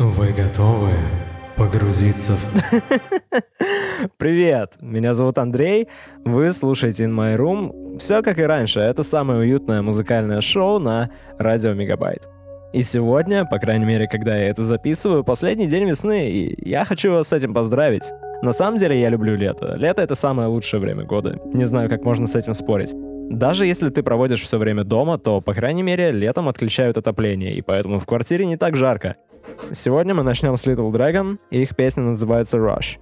Вы готовы погрузиться в... Привет, меня зовут Андрей, вы слушаете In My Room. Все как и раньше, это самое уютное музыкальное шоу на радио Мегабайт. И сегодня, по крайней мере, когда я это записываю, последний день весны, и я хочу вас с этим поздравить. На самом деле я люблю лето. Лето — это самое лучшее время года. Не знаю, как можно с этим спорить. Даже если ты проводишь все время дома, то, по крайней мере, летом отключают отопление, и поэтому в квартире не так жарко. Сегодня мы начнем с Little Dragon, и их песня называется Rush.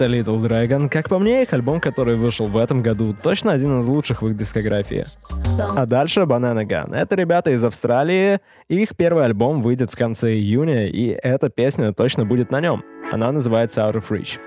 Это Little Dragon. Как по мне, их альбом, который вышел в этом году, точно один из лучших в их дискографии. А дальше Banana Gun. Это ребята из Австралии, их первый альбом выйдет в конце июня, и эта песня точно будет на нем. Она называется Out of Reach.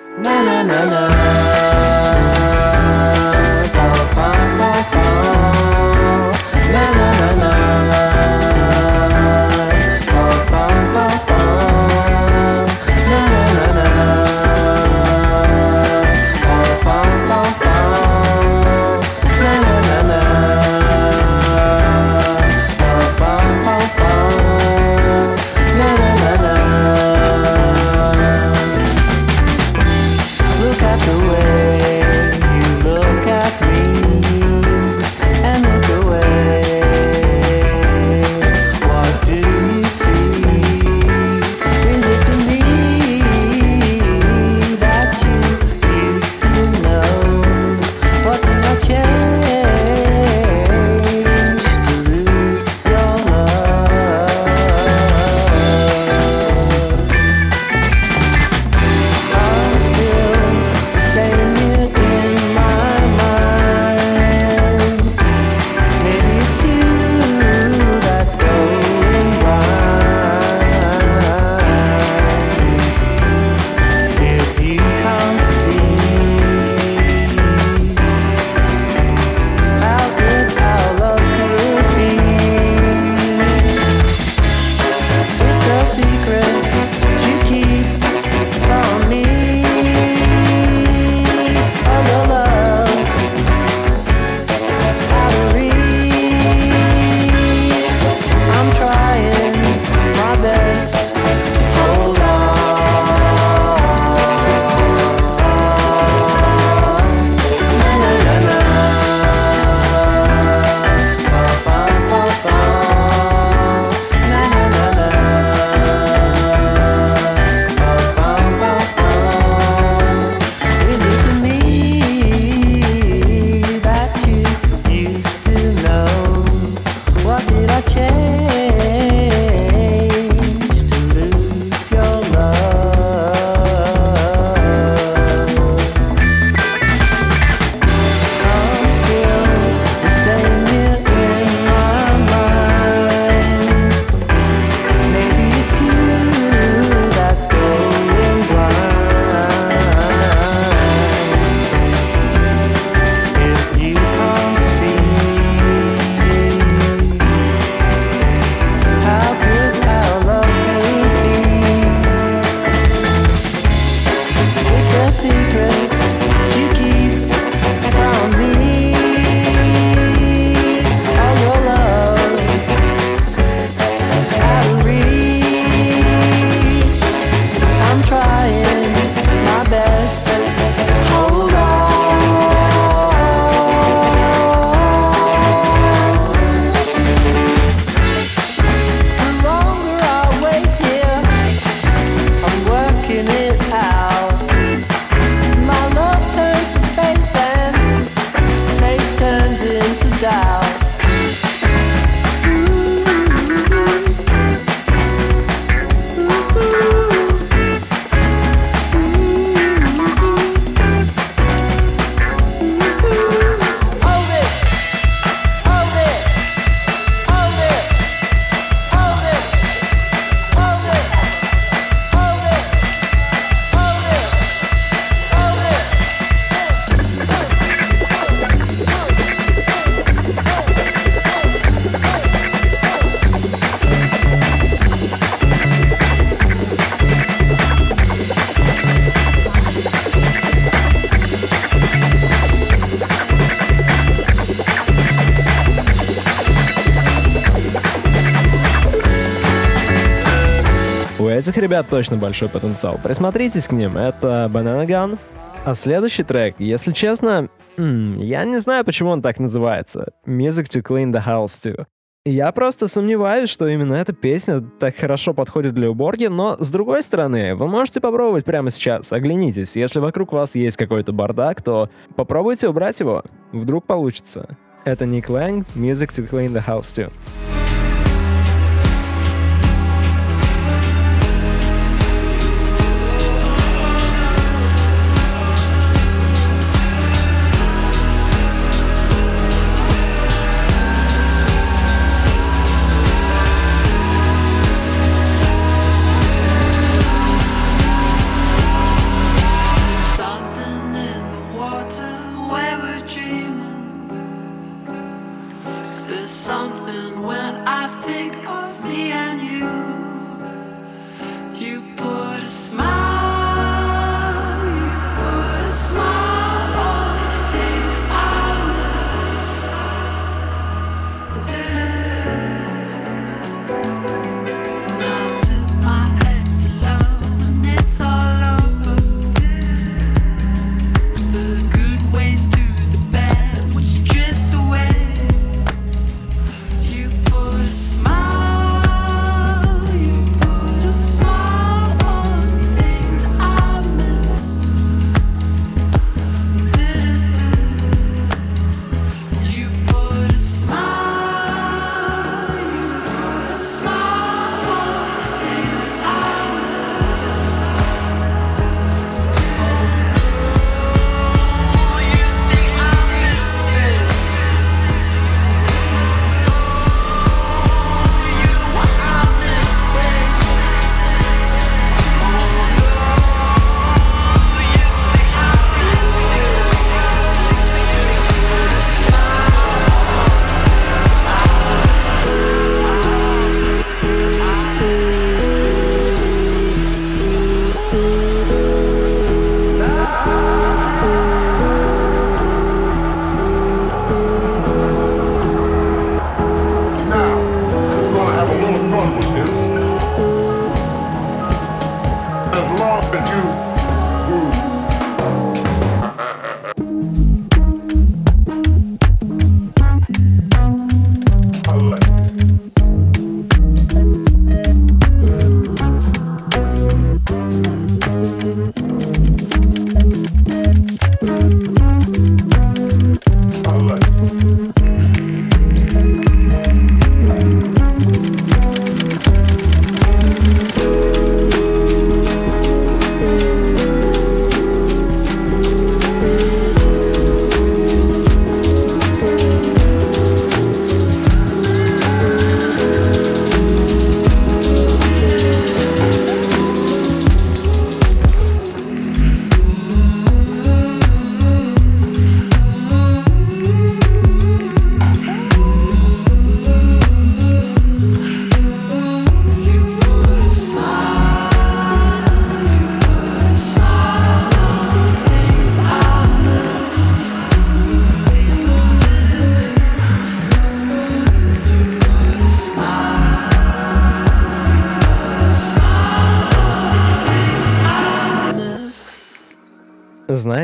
Ребят точно большой потенциал. Присмотритесь к ним, это Banana Gun. А следующий трек, если честно, я не знаю, почему он так называется. Music to Clean the House to. Я просто сомневаюсь, что именно эта песня так хорошо подходит для уборки, но с другой стороны, вы можете попробовать прямо сейчас. Оглянитесь, если вокруг вас есть какой-то бардак, то попробуйте убрать его. Вдруг получится. Это Ник Лэнг, Music to Clean the House to.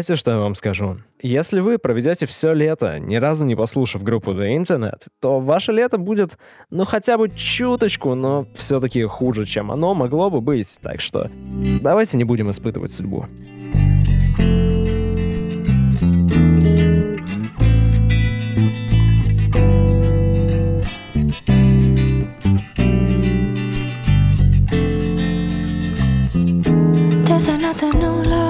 знаете, что я вам скажу? Если вы проведете все лето, ни разу не послушав группу The Internet, то ваше лето будет, ну хотя бы чуточку, но все-таки хуже, чем оно могло бы быть. Так что давайте не будем испытывать судьбу. There's another new love.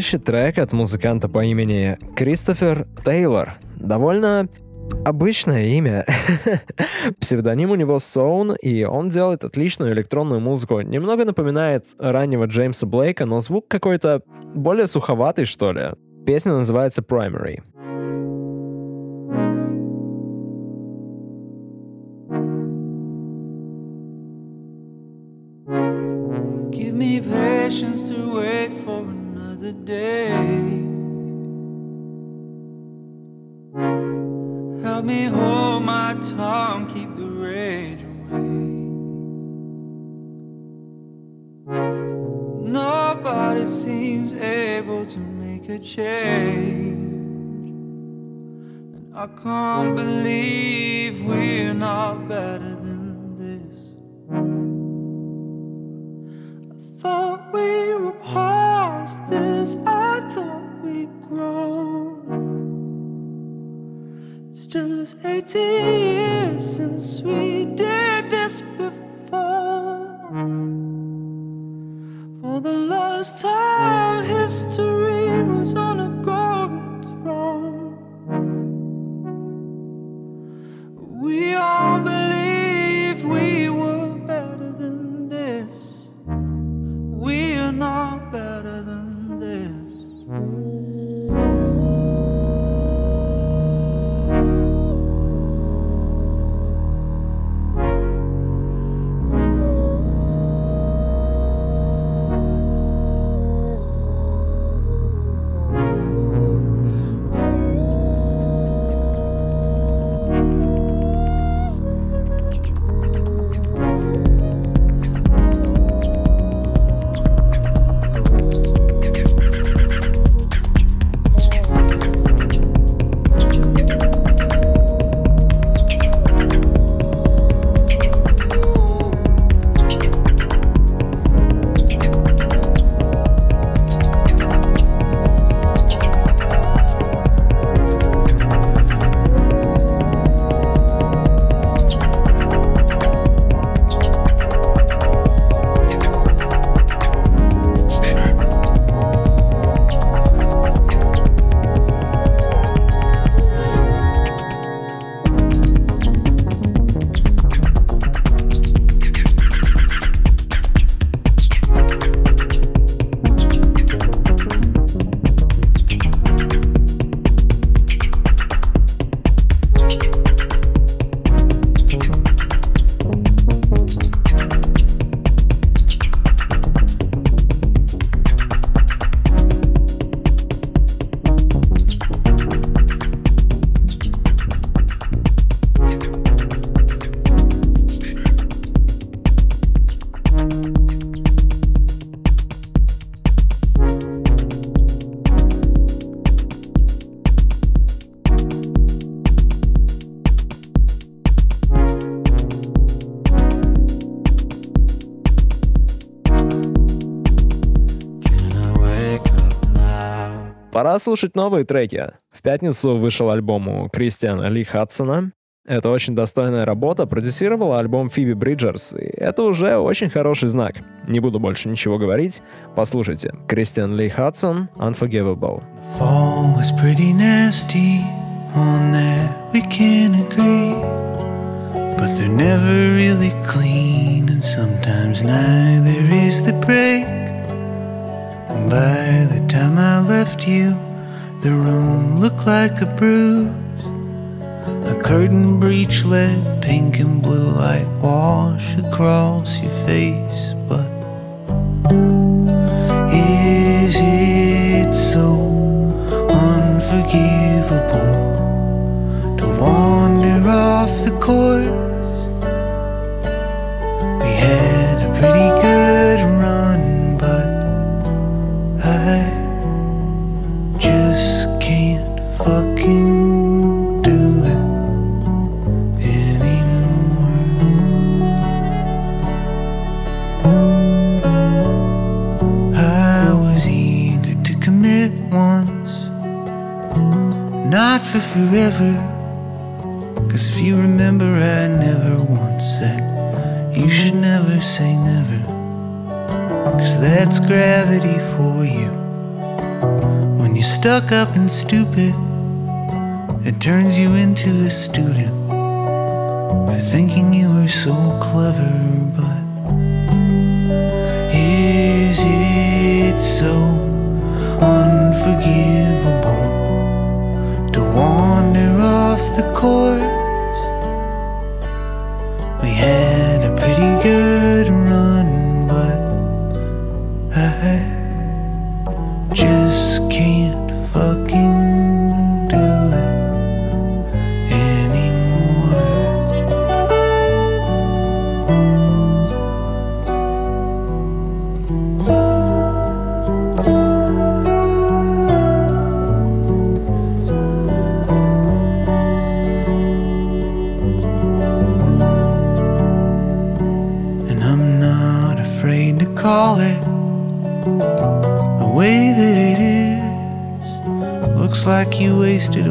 Следующий трек от музыканта по имени Кристофер Тейлор. Довольно обычное имя. Псевдоним у него Соун, и он делает отличную электронную музыку. Немного напоминает раннего Джеймса Блейка, но звук какой-то более суховатый, что ли. Песня называется Primary. Believe Пора слушать новые треки. В пятницу вышел альбом у Кристиана Ли Хадсона. Это очень достойная работа, продюсировала альбом Фиби Бриджерс, и это уже очень хороший знак. Не буду больше ничего говорить, послушайте. Кристиан Ли Хадсон, Unforgivable. But they're never really clean, and sometimes neither is the break. And by the time I left you, the room looked like a bruise. A curtain breach let pink and blue light wash across your face, but is it so unforgivable to wander off the course? Forever. Cause if you remember, I never once said you should never say never. Cause that's gravity for you. When you're stuck up and stupid, it turns you into a student for thinking you were so clever, but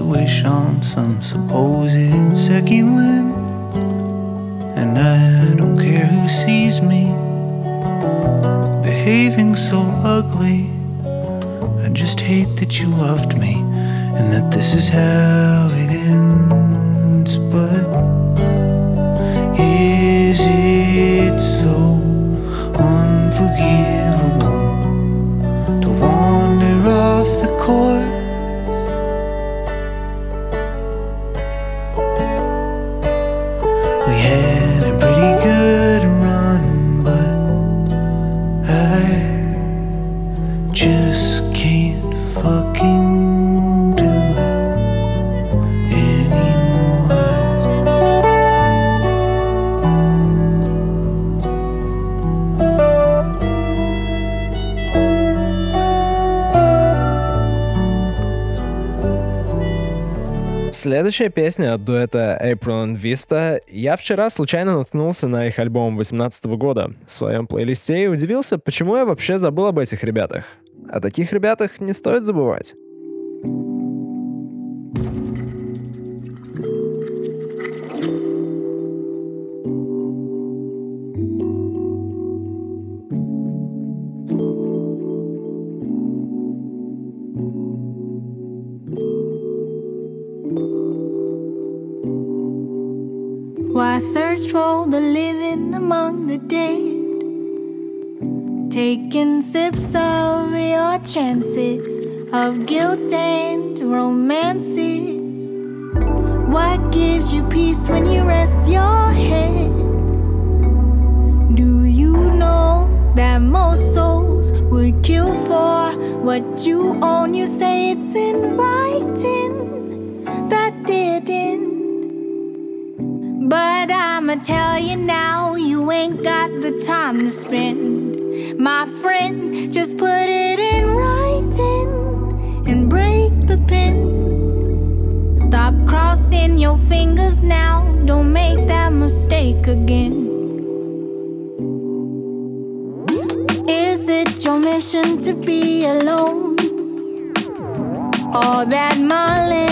wish on some supposed second wind. And I don't care who sees me behaving so ugly. I just hate that you loved me and that this is how Следующая песня от дуэта April and Vista. Я вчера случайно наткнулся на их альбом 18 года в своем плейлисте и удивился, почему я вообще забыл об этих ребятах. О таких ребятах не стоит забывать. Why search for the living among the dead? Taking sips of your chances of guilt and romances. What gives you peace when you rest your head? Do you know that most souls would kill for what you own? You say it's inviting that didn't. But I'ma tell you now, you ain't got the time to spend. My friend, just put it in writing and break the pen. Stop crossing your fingers now, don't make that mistake again. Is it your mission to be alone? All that mulling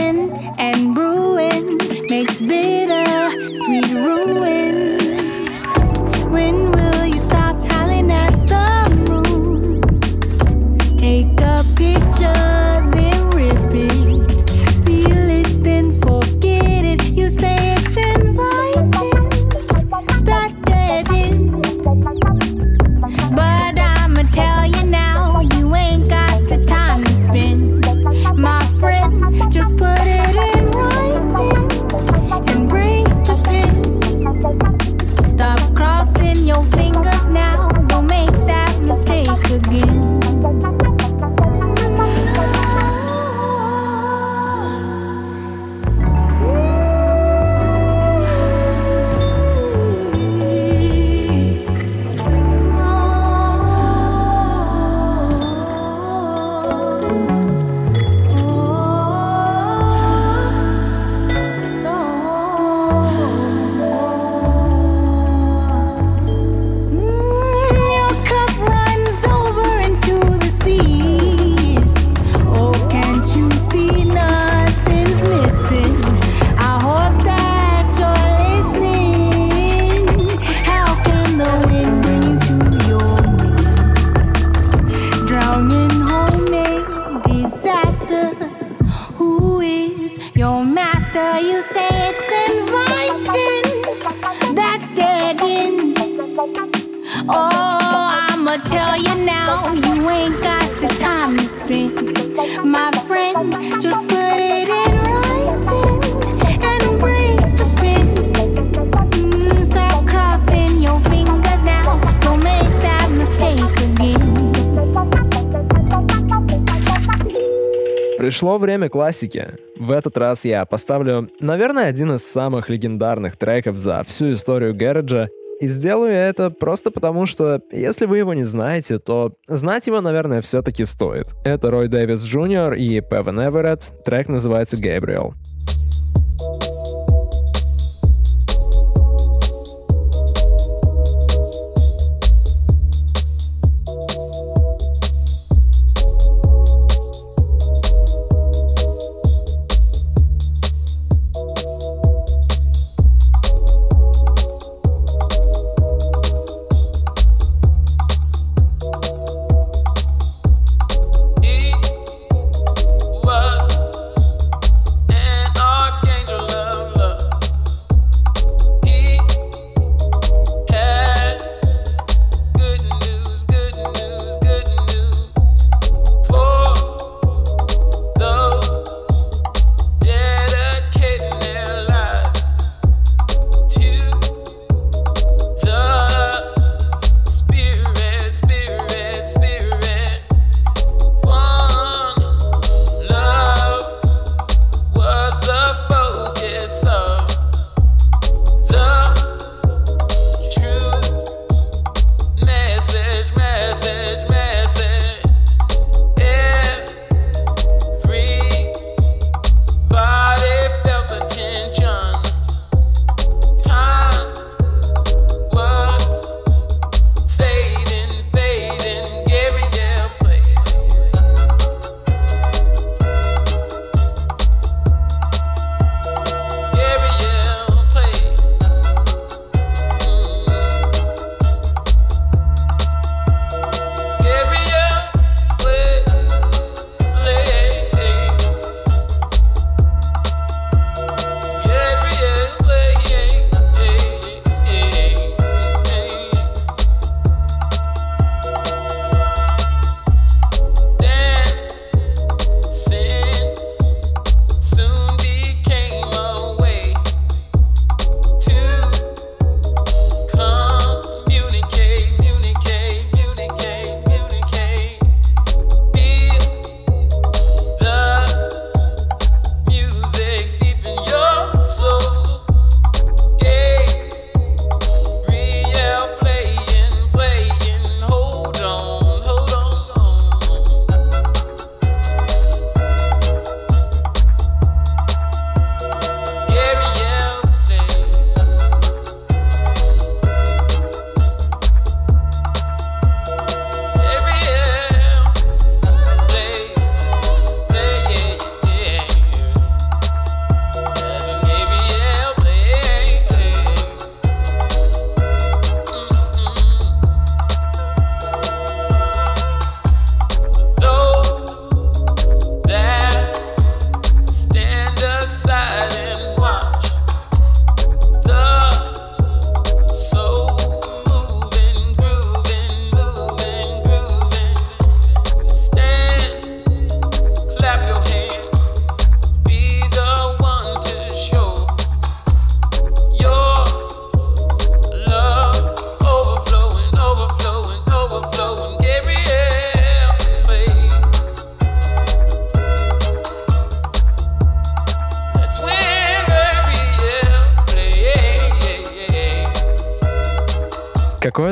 Пришло время классики. В этот раз я поставлю, наверное, один из самых легендарных треков за всю историю Гэрэджа, и сделаю это просто потому, что если вы его не знаете, то знать его, наверное, все-таки стоит. Это Рой Дэвис Джуниор и Певен Эверетт, трек называется «Gabriel».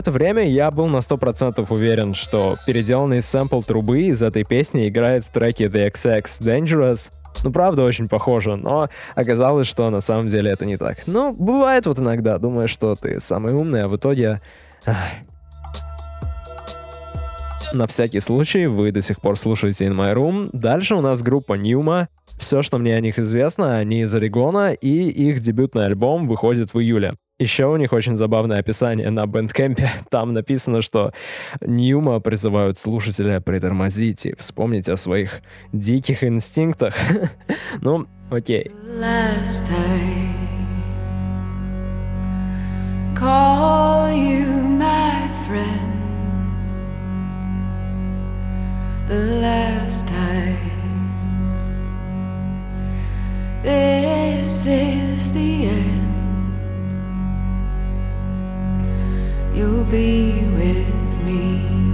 Какое-то время я был на 100% уверен, что переделанный сэмпл трубы из этой песни играет в треке The XX Dangerous. Ну, правда, очень похоже, но оказалось, что на самом деле это не так. Ну, бывает вот иногда, думаешь, что ты самый умный, а в итоге... На всякий случай, вы до сих пор слушаете In My Room. Дальше у нас группа Ньюма. Все, что мне о них известно, они из Орегона, и их дебютный альбом выходит в июле. Еще у них очень забавное описание на бэндкэмпе. Там написано, что Ньюма призывают слушателя притормозить и вспомнить о своих диких инстинктах. ну, окей. Call you my friend. The last time. This is the end. You'll be with me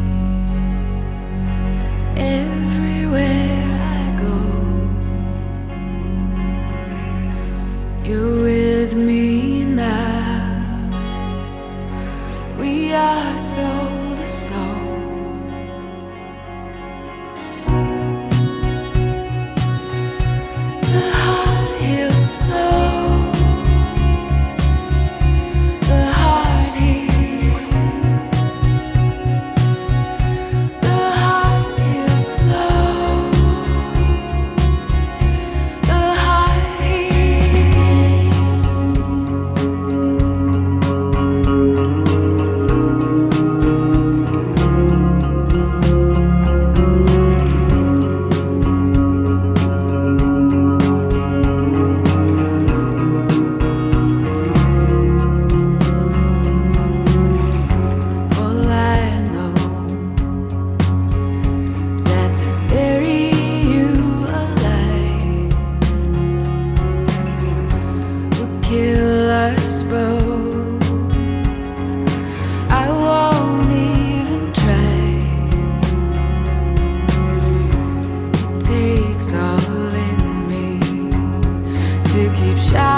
shine.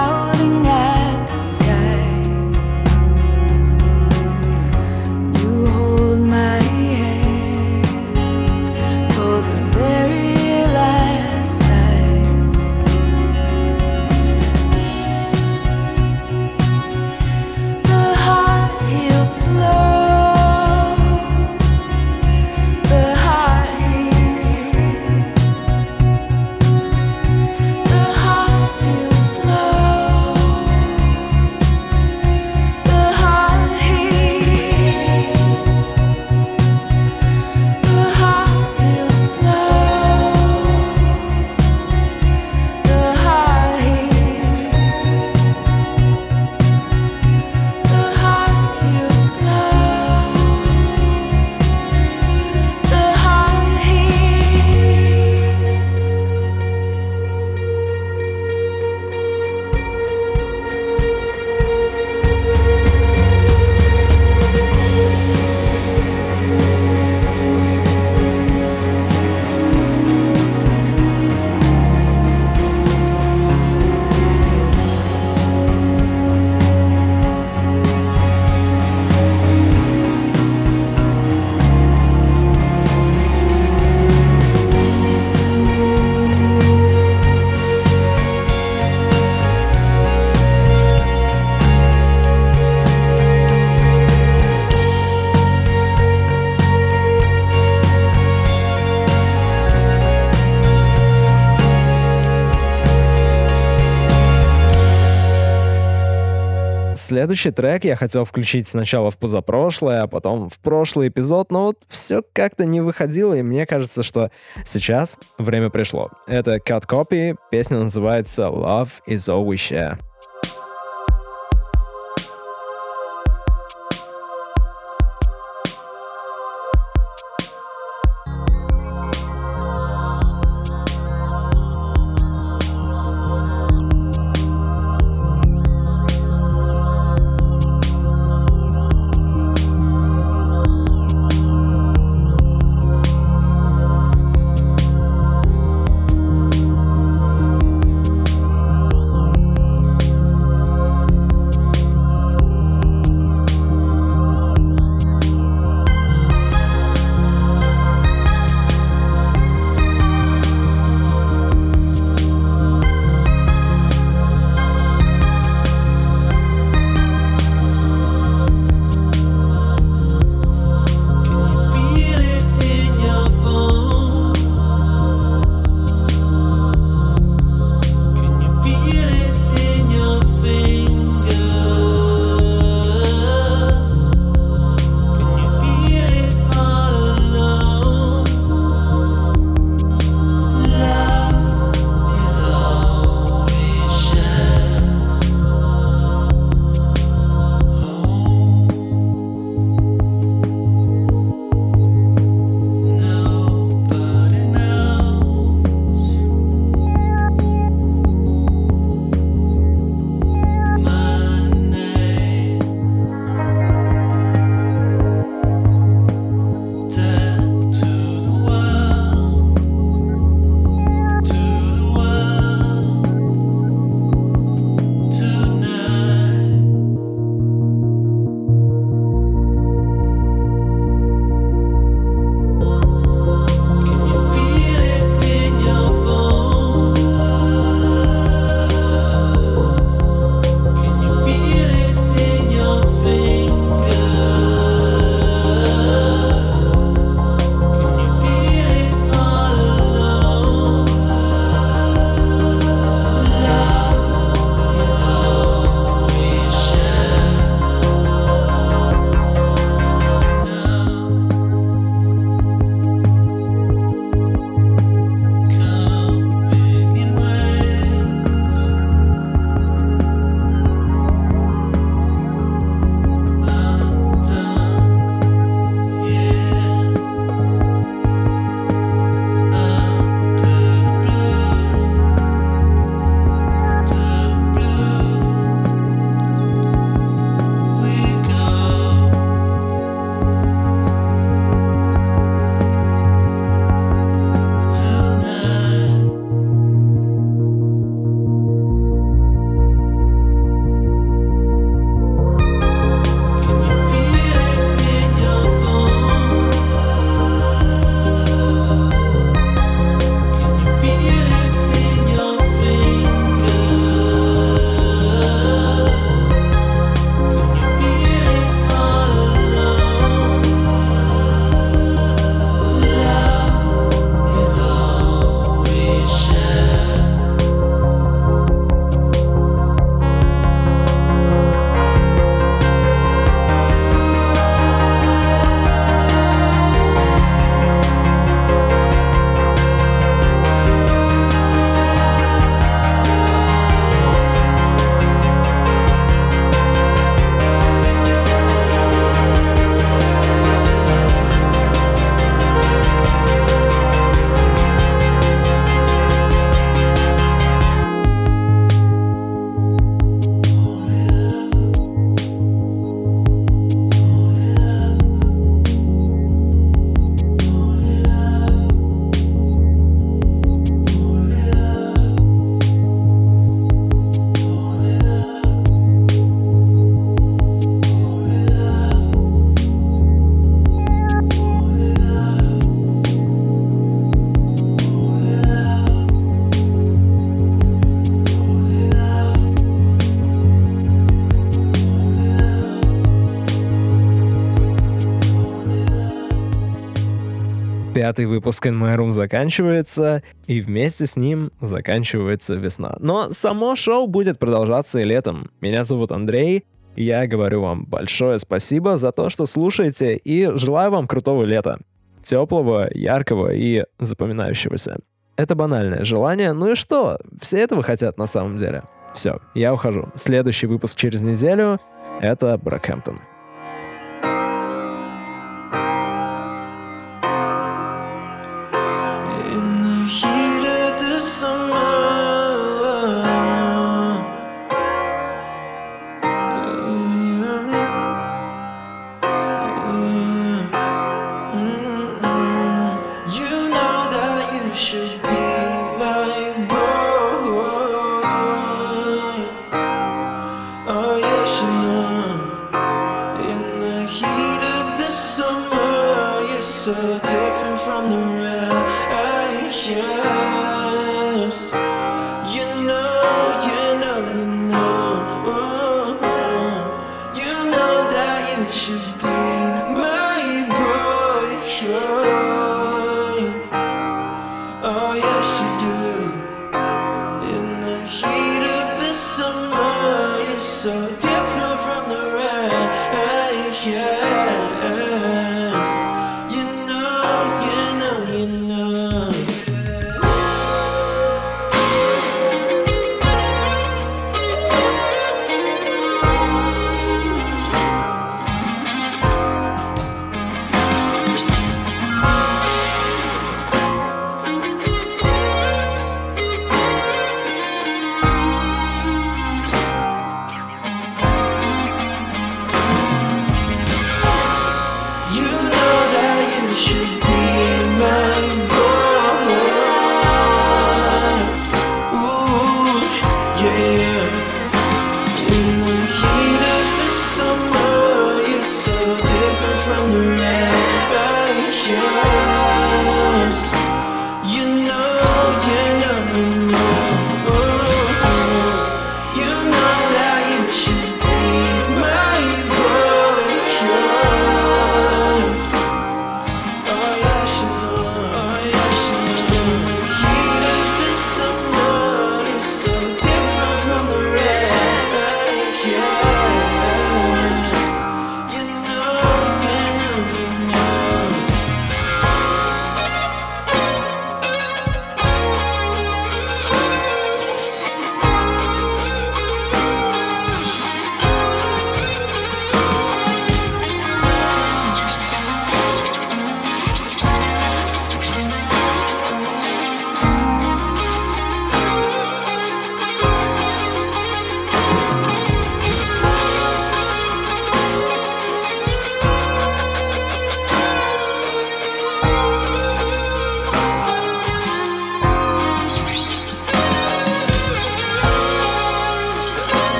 Следующий трек я хотел включить сначала в позапрошлое, а потом в прошлый эпизод, но вот все как-то не выходило, и мне кажется, что сейчас время пришло. Это Cut Copy, песня называется Love is all we share. Пятый выпуск In заканчивается, и вместе с ним заканчивается весна. Но само шоу будет продолжаться и летом. Меня зовут Андрей, я говорю вам большое спасибо за то, что слушаете, и желаю вам крутого лета. Теплого, яркого и запоминающегося. Это банальное желание, ну и что? Все этого хотят на самом деле. Все, я ухожу. Следующий выпуск через неделю — это Брэкхэмптон.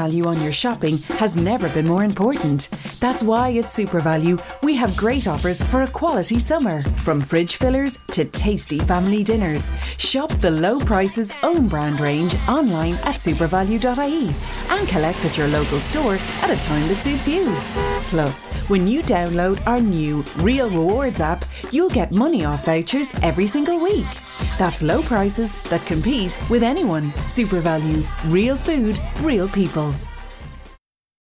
Value on your shopping has never been more important. That's why at SuperValue we have great offers for a quality summer. From fridge fillers to tasty family dinners. Shop the low prices own brand range online at supervalue.ie and collect at your local store at a time that suits you. Plus, when you download our new Real Rewards app, you'll get money off vouchers every single week. That's low prices that compete with anyone. Super Value. real food, real people.